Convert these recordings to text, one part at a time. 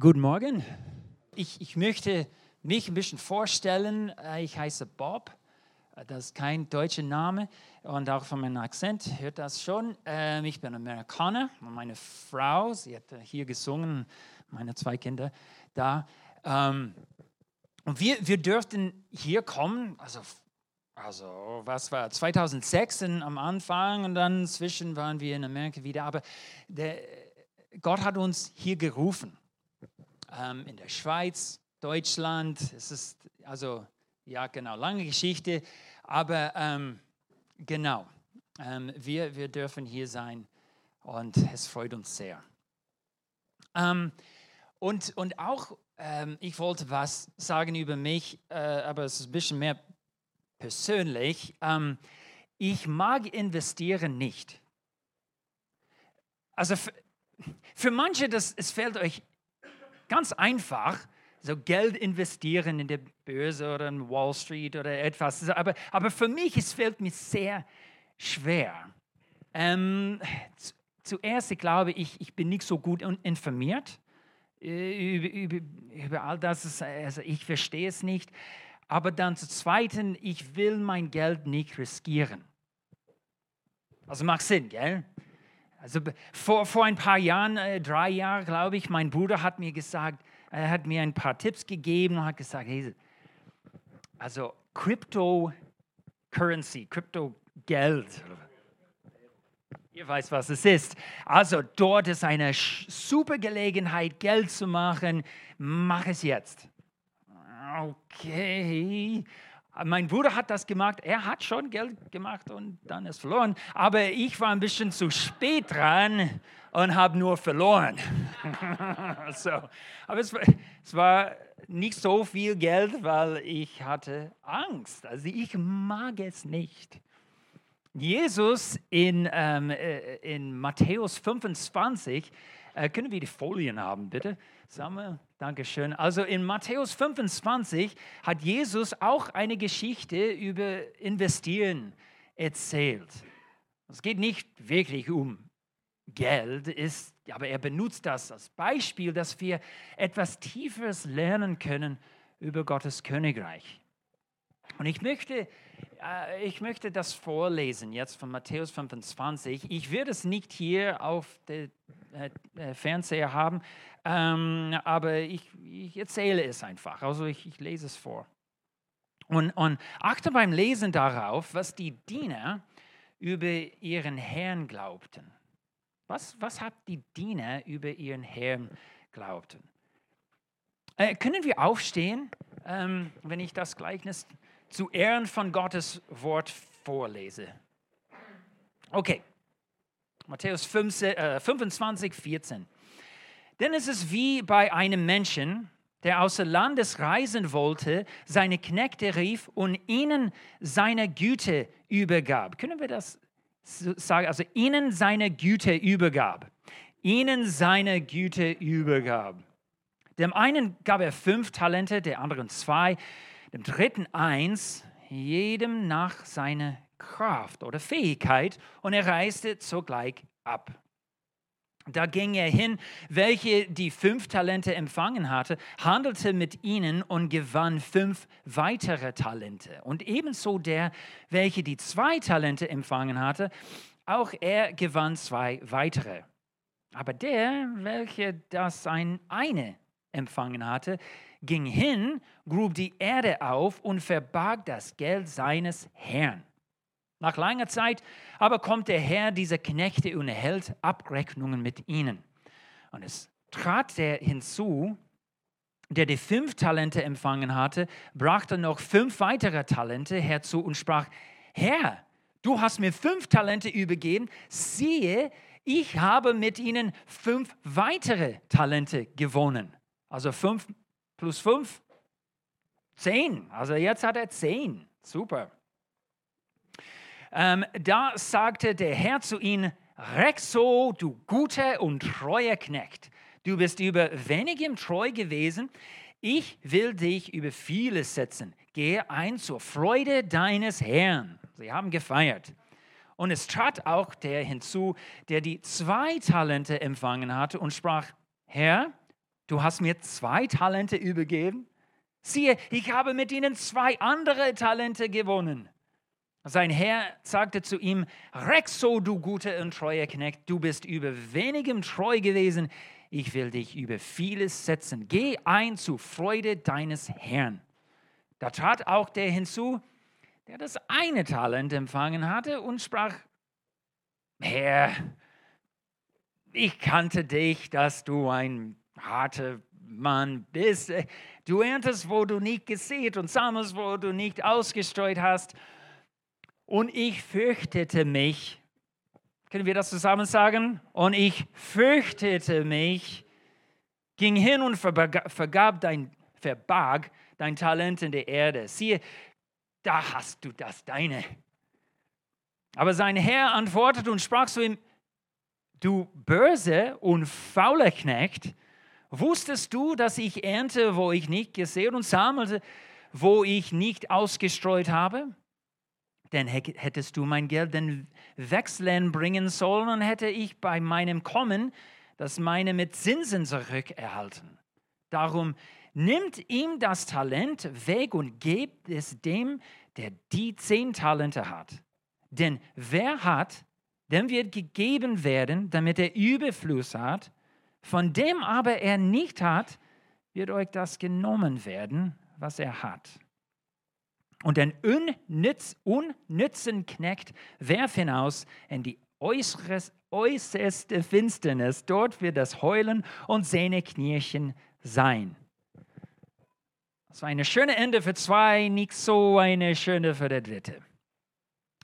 Guten Morgen. Ich, ich möchte mich ein bisschen vorstellen. Äh, ich heiße Bob. Äh, das ist kein deutscher Name und auch von meinem Akzent hört das schon. Ähm, ich bin Amerikaner und meine Frau, sie hat hier gesungen, meine zwei Kinder da. Ähm, und wir, wir dürften hier kommen, also, also was war 2006 am Anfang und dann zwischen waren wir in Amerika wieder. Aber der, Gott hat uns hier gerufen ähm, in der Schweiz, Deutschland. Es ist also, ja, genau, lange Geschichte, aber ähm, genau, ähm, wir, wir dürfen hier sein und es freut uns sehr. Ähm, und, und auch, ähm, ich wollte was sagen über mich, äh, aber es ist ein bisschen mehr persönlich. Ähm, ich mag investieren nicht. Also für, für manche, das, es fällt euch ganz einfach, so Geld investieren in der Börse oder in Wall Street oder etwas. Aber, aber für mich, es fällt mir sehr schwer. Ähm, zuerst, ich glaube, ich, ich bin nicht so gut informiert äh, über, über, über all das. Also ich verstehe es nicht. Aber dann zu zweiten, ich will mein Geld nicht riskieren. Also macht Sinn, gell? Also vor, vor ein paar Jahren, äh, drei Jahren, glaube ich, mein Bruder hat mir gesagt, er hat mir ein paar Tipps gegeben und hat gesagt, hey, also Cryptocurrency, Kryptogeld, ihr weißt, was es ist. Also dort ist eine super Gelegenheit, Geld zu machen. Mach es jetzt. Okay. Mein Bruder hat das gemacht, er hat schon Geld gemacht und dann ist verloren. Aber ich war ein bisschen zu spät dran und habe nur verloren. so. Aber es war, es war nicht so viel Geld, weil ich hatte Angst. Also ich mag es nicht. Jesus in, ähm, äh, in Matthäus 25, äh, können wir die Folien haben, bitte? Samuel, Dankeschön. Also in Matthäus 25 hat Jesus auch eine Geschichte über Investieren erzählt. Es geht nicht wirklich um Geld, ist, aber er benutzt das als Beispiel, dass wir etwas Tieferes lernen können über Gottes Königreich. Und ich möchte, äh, ich möchte das vorlesen jetzt von Matthäus 25. Ich werde es nicht hier auf dem äh, äh, Fernseher haben, ähm, aber ich, ich, erzähle es einfach. Also ich, ich lese es vor. Und, und, achte beim Lesen darauf, was die Diener über ihren Herrn glaubten. Was, was hat die Diener über ihren Herrn glaubten? Äh, können wir aufstehen, ähm, wenn ich das Gleichnis zu Ehren von Gottes Wort vorlese? Okay, Matthäus 15, äh, 25, 14. Denn es ist wie bei einem Menschen, der außer Landes reisen wollte, seine Knechte rief und ihnen seine Güte übergab. Können wir das sagen? Also ihnen seine Güte übergab. Ihnen seine Güte übergab. Dem einen gab er fünf Talente, der anderen zwei, dem dritten eins, jedem nach seiner Kraft oder Fähigkeit und er reiste sogleich ab. Da ging er hin, welche die fünf Talente empfangen hatte, handelte mit ihnen und gewann fünf weitere Talente. Und ebenso der, welche die zwei Talente empfangen hatte, auch er gewann zwei weitere. Aber der, welcher das ein eine empfangen hatte, ging hin, grub die Erde auf und verbarg das Geld seines Herrn. Nach langer Zeit aber kommt der Herr dieser Knechte und erhält Abrechnungen mit ihnen. Und es trat der hinzu, der die fünf Talente empfangen hatte, brachte noch fünf weitere Talente herzu und sprach, Herr, du hast mir fünf Talente übergeben, siehe, ich habe mit ihnen fünf weitere Talente gewonnen. Also fünf plus fünf, zehn. Also jetzt hat er zehn. Super. Ähm, da sagte der Herr zu ihm, Rexo, du guter und treuer Knecht, du bist über wenigem treu gewesen, ich will dich über vieles setzen. Gehe ein zur Freude deines Herrn. Sie haben gefeiert. Und es trat auch der hinzu, der die zwei Talente empfangen hatte und sprach, Herr, du hast mir zwei Talente übergeben. Siehe, ich habe mit ihnen zwei andere Talente gewonnen. Sein Herr sagte zu ihm, Rex, so du guter und treuer Knecht, du bist über wenigem treu gewesen, ich will dich über vieles setzen. Geh ein zu Freude deines Herrn. Da trat auch der hinzu, der das eine Talent empfangen hatte und sprach, Herr, ich kannte dich, dass du ein harter Mann bist. Du erntest, wo du nicht gesät und sammelst, wo du nicht ausgestreut hast. Und ich fürchtete mich. Können wir das zusammen sagen? Und ich fürchtete mich, ging hin und vergab dein, verbarg dein Talent in der Erde. Siehe, da hast du das deine. Aber sein Herr antwortete und sprach zu ihm, du böse und fauler Knecht, wusstest du, dass ich ernte, wo ich nicht gesät und sammelte, wo ich nicht ausgestreut habe? Denn hättest du mein Geld den Wechseln bringen sollen, und hätte ich bei meinem Kommen das meine mit Zinsen zurückerhalten. Darum nimmt ihm das Talent weg und gebt es dem, der die zehn Talente hat. Denn wer hat, dem wird gegeben werden, damit er Überfluss hat. Von dem aber er nicht hat, wird euch das genommen werden, was er hat. Und den unnütz, unnützen Knecht werf hinaus in die äußeres, äußerste Finsternis. Dort wird das Heulen und Zähneknirschen sein. Das war eine schöne Ende für zwei, nicht so eine schöne für der dritte.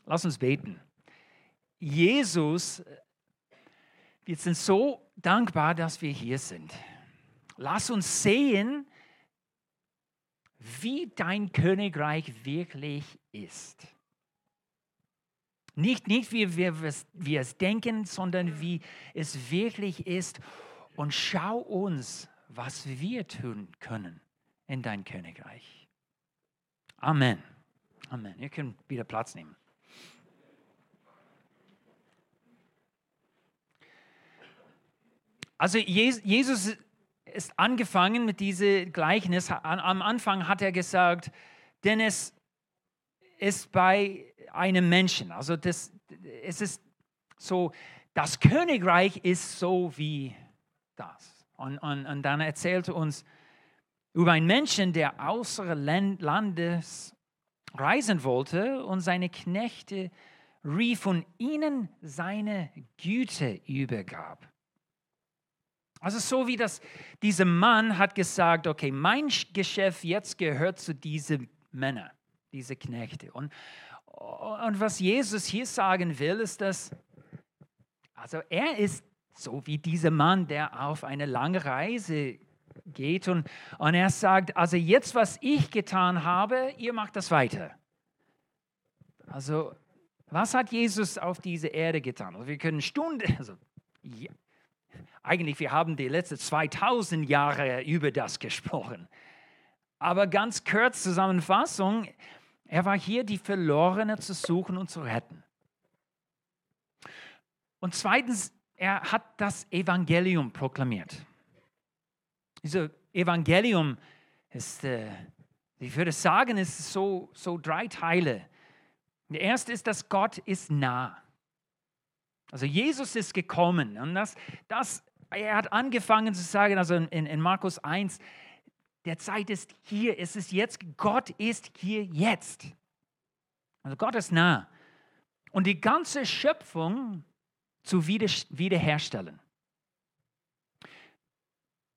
Lass uns beten. Jesus, wir sind so dankbar, dass wir hier sind. Lass uns sehen, wie dein Königreich wirklich ist. Nicht, nicht wie wir, wir es denken, sondern wie es wirklich ist. Und schau uns, was wir tun können in dein Königreich. Amen. Amen. Ihr könnt wieder Platz nehmen. Also Jesus ist angefangen mit diesem Gleichnis. Am Anfang hat er gesagt, denn es ist bei einem Menschen. Also das, es ist so, das Königreich ist so wie das. Und, und, und dann erzählte uns über einen Menschen, der außer Landes reisen wollte und seine Knechte rief und ihnen seine Güte übergab. Also so wie das, dieser Mann hat gesagt, okay, mein Geschäft jetzt gehört zu diesen Männern, diese Knechte. Und, und was Jesus hier sagen will, ist, dass, also er ist so wie dieser Mann, der auf eine lange Reise geht und, und er sagt, also jetzt, was ich getan habe, ihr macht das weiter. Also was hat Jesus auf dieser Erde getan? Also wir können Stunden, also eigentlich, wir haben die letzten 2000 Jahre über das gesprochen. Aber ganz kurz Zusammenfassung, er war hier, die Verlorene zu suchen und zu retten. Und zweitens, er hat das Evangelium proklamiert. Dieses Evangelium ist, äh, ich würde sagen, ist so, so drei Teile. Der erste ist, dass Gott ist nah. Also Jesus ist gekommen und das, das er hat angefangen zu sagen, also in, in Markus 1, der Zeit ist hier, es ist jetzt, Gott ist hier jetzt. Also Gott ist nah. Und die ganze Schöpfung zu wieder, wiederherstellen.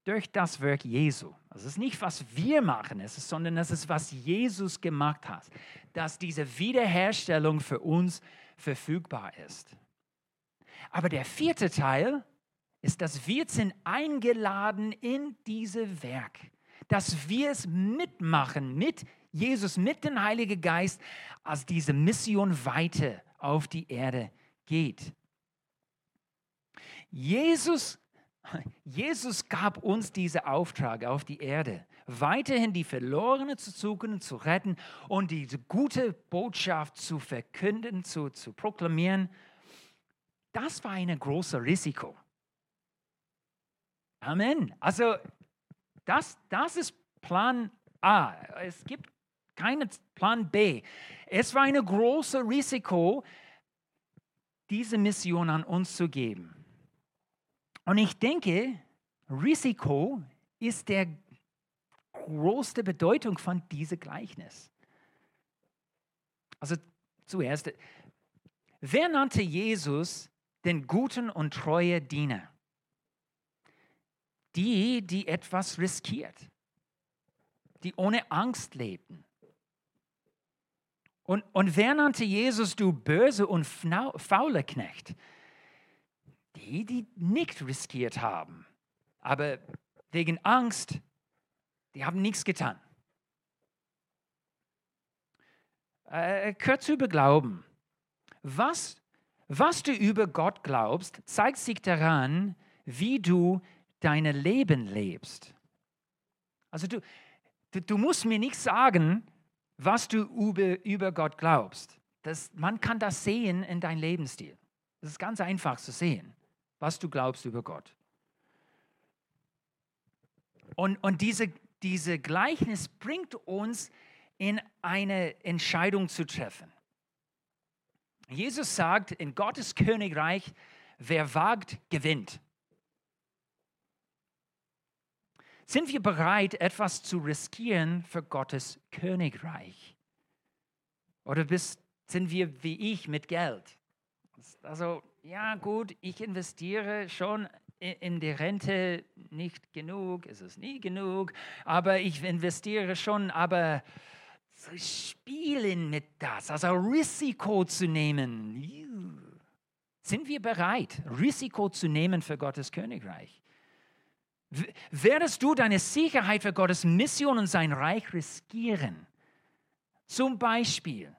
Durch das Werk Jesu. Also es ist nicht, was wir machen, es ist, sondern es ist, was Jesus gemacht hat. Dass diese Wiederherstellung für uns verfügbar ist. Aber der vierte Teil ist, dass wir sind eingeladen in diese Werk, dass wir es mitmachen mit Jesus, mit dem Heiligen Geist, als diese Mission weiter auf die Erde geht. Jesus, Jesus gab uns diesen Auftrag auf die Erde, weiterhin die Verlorenen zu suchen zu retten und diese gute Botschaft zu verkünden, zu, zu proklamieren. Das war ein großes Risiko. Amen. Also Das, das ist Plan A. Es gibt keinen Plan B. Es war ein großes Risiko, diese Mission an uns zu geben. Und ich denke, Risiko ist der größte Bedeutung von diesem Gleichnis. Also zuerst, wer nannte Jesus den guten und treuen Diener? Die, die etwas riskiert, die ohne Angst lebten. Und, und wer nannte Jesus du böse und faule Knecht? Die, die nicht riskiert haben, aber wegen Angst, die haben nichts getan. Äh, gehört zu Glauben. Was, was du über Gott glaubst, zeigt sich daran, wie du dein Leben lebst. Also du, du, du musst mir nicht sagen, was du über, über Gott glaubst. Das, man kann das sehen in deinem Lebensstil. Das ist ganz einfach zu sehen, was du glaubst über Gott. Und, und diese, diese Gleichnis bringt uns in eine Entscheidung zu treffen. Jesus sagt, in Gottes Königreich, wer wagt, gewinnt. Sind wir bereit, etwas zu riskieren für Gottes Königreich? Oder bist, sind wir wie ich mit Geld? Also, ja gut, ich investiere schon in die Rente nicht genug, es ist nie genug, aber ich investiere schon, aber zu spielen mit das, also Risiko zu nehmen. Sind wir bereit, Risiko zu nehmen für Gottes Königreich? Werdest du deine Sicherheit für Gottes Mission und sein Reich riskieren? Zum Beispiel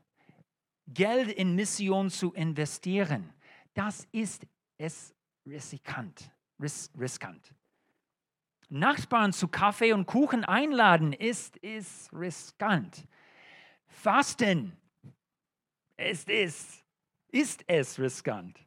Geld in Mission zu investieren. Das ist es riskant. Ris riskant. Nachbarn zu Kaffee und Kuchen einladen ist, ist riskant. Fasten ist es, ist es riskant.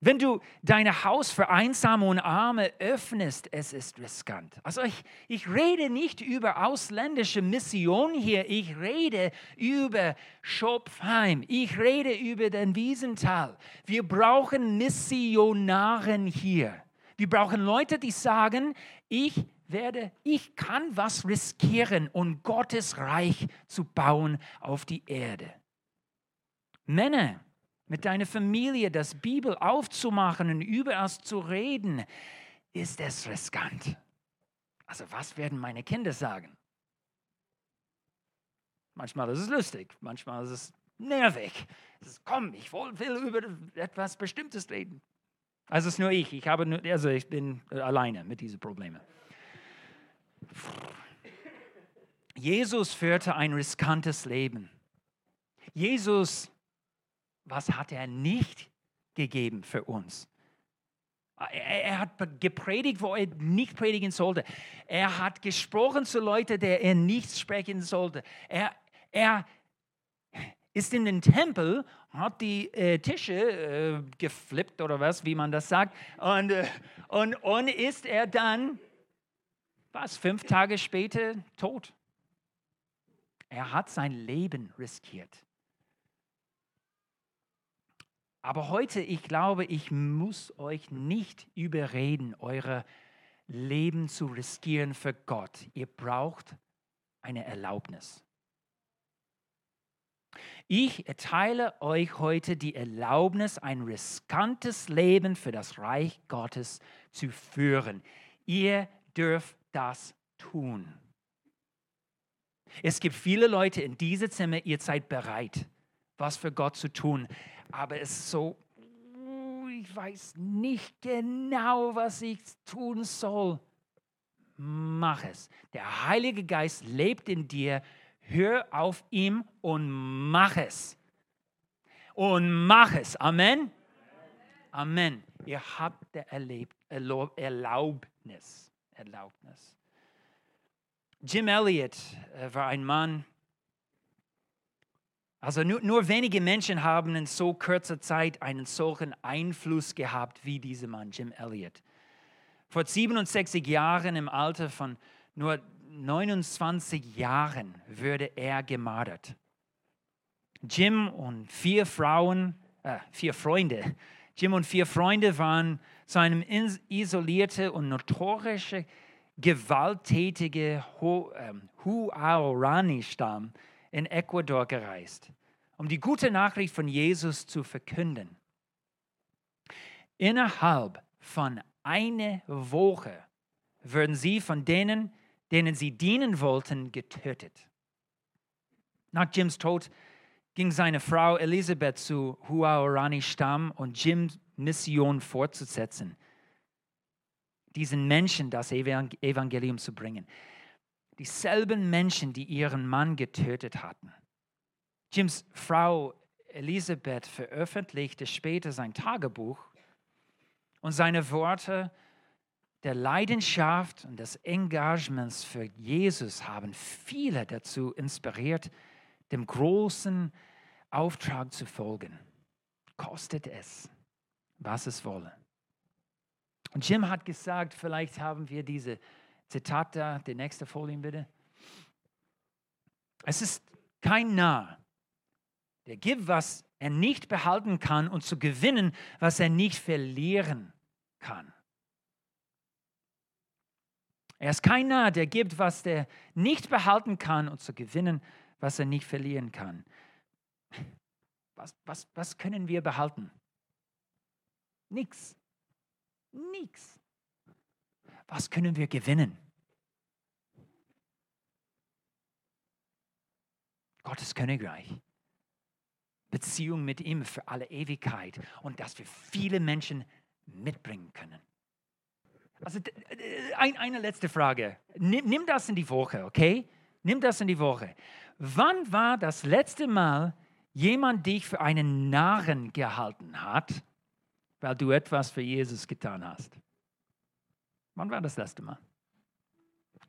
Wenn du dein Haus für Einsame und Arme öffnest, es ist riskant. Also ich, ich rede nicht über ausländische Mission hier, ich rede über Schopfheim, ich rede über den Wiesental. Wir brauchen Missionaren hier. Wir brauchen Leute, die sagen, ich werde, ich kann was riskieren, um Gottes Reich zu bauen auf die Erde. Männer, mit deiner Familie das Bibel aufzumachen und über es zu reden, ist es riskant. Also was werden meine Kinder sagen? Manchmal ist es lustig, manchmal ist es nervig. Es ist, komm, ich will über etwas Bestimmtes reden. Also es ist nur ich. Ich habe nur, also ich bin alleine mit diesen Problemen. Jesus führte ein riskantes Leben. Jesus was hat er nicht gegeben für uns? Er, hat gepredigt, wo er nicht predigen sollte. Er hat gesprochen zu Leuten, der er nicht sprechen sollte. Er, er ist in den Tempel, hat die äh, Tische äh, geflippt oder was, wie man das sagt. Und, äh, und, und ist er dann, was, fünf Tage später tot. Er hat sein Leben riskiert. Aber heute, ich glaube, ich muss euch nicht überreden, eure Leben zu riskieren für Gott. Ihr braucht eine Erlaubnis. Ich erteile euch heute die Erlaubnis, ein riskantes Leben für das Reich Gottes zu führen. Ihr dürft das tun. Es gibt viele Leute in diesem Zimmer, ihr seid bereit, was für Gott zu tun aber es ist so, ich weiß nicht genau, was ich tun soll. Mach es. Der Heilige Geist lebt in dir. Hör auf ihm und mach es. Und mach es. Amen. Amen. Ihr habt der Erlaubnis. Erlaubnis. Jim Elliot äh, war ein Mann, also nur, nur wenige Menschen haben in so kurzer Zeit einen solchen Einfluss gehabt wie dieser Mann, Jim Elliot. Vor 67 Jahren im Alter von nur 29 Jahren würde er gemartert. Jim und vier Frauen, äh, vier Freunde, Jim und vier Freunde waren zu einem isolierte und notorische, gewalttätige ähm, Huaorani-Stamm in Ecuador gereist, um die gute Nachricht von Jesus zu verkünden. Innerhalb von einer Woche würden sie von denen, denen sie dienen wollten, getötet. Nach Jims Tod ging seine Frau Elisabeth zu Huaorani-Stamm und Jims Mission fortzusetzen, diesen Menschen das Evangelium zu bringen. Dieselben Menschen, die ihren Mann getötet hatten. Jims Frau Elisabeth veröffentlichte später sein Tagebuch und seine Worte der Leidenschaft und des Engagements für Jesus haben viele dazu inspiriert, dem großen Auftrag zu folgen. Kostet es, was es wolle. Und Jim hat gesagt, vielleicht haben wir diese Zitat da, die nächste Folie bitte. Es ist kein Narr, der gibt, was er nicht behalten kann und zu gewinnen, was er nicht verlieren kann. Er ist kein Narr, der gibt, was er nicht behalten kann und zu gewinnen, was er nicht verlieren kann. Was, was, was können wir behalten? Nichts. Nichts. Was können wir gewinnen? Gottes Königreich. Beziehung mit ihm für alle Ewigkeit und dass wir viele Menschen mitbringen können. Also ein, eine letzte Frage. Nimm, nimm das in die Woche, okay? Nimm das in die Woche. Wann war das letzte Mal jemand dich für einen Narren gehalten hat, weil du etwas für Jesus getan hast? Wann war das letzte Mal?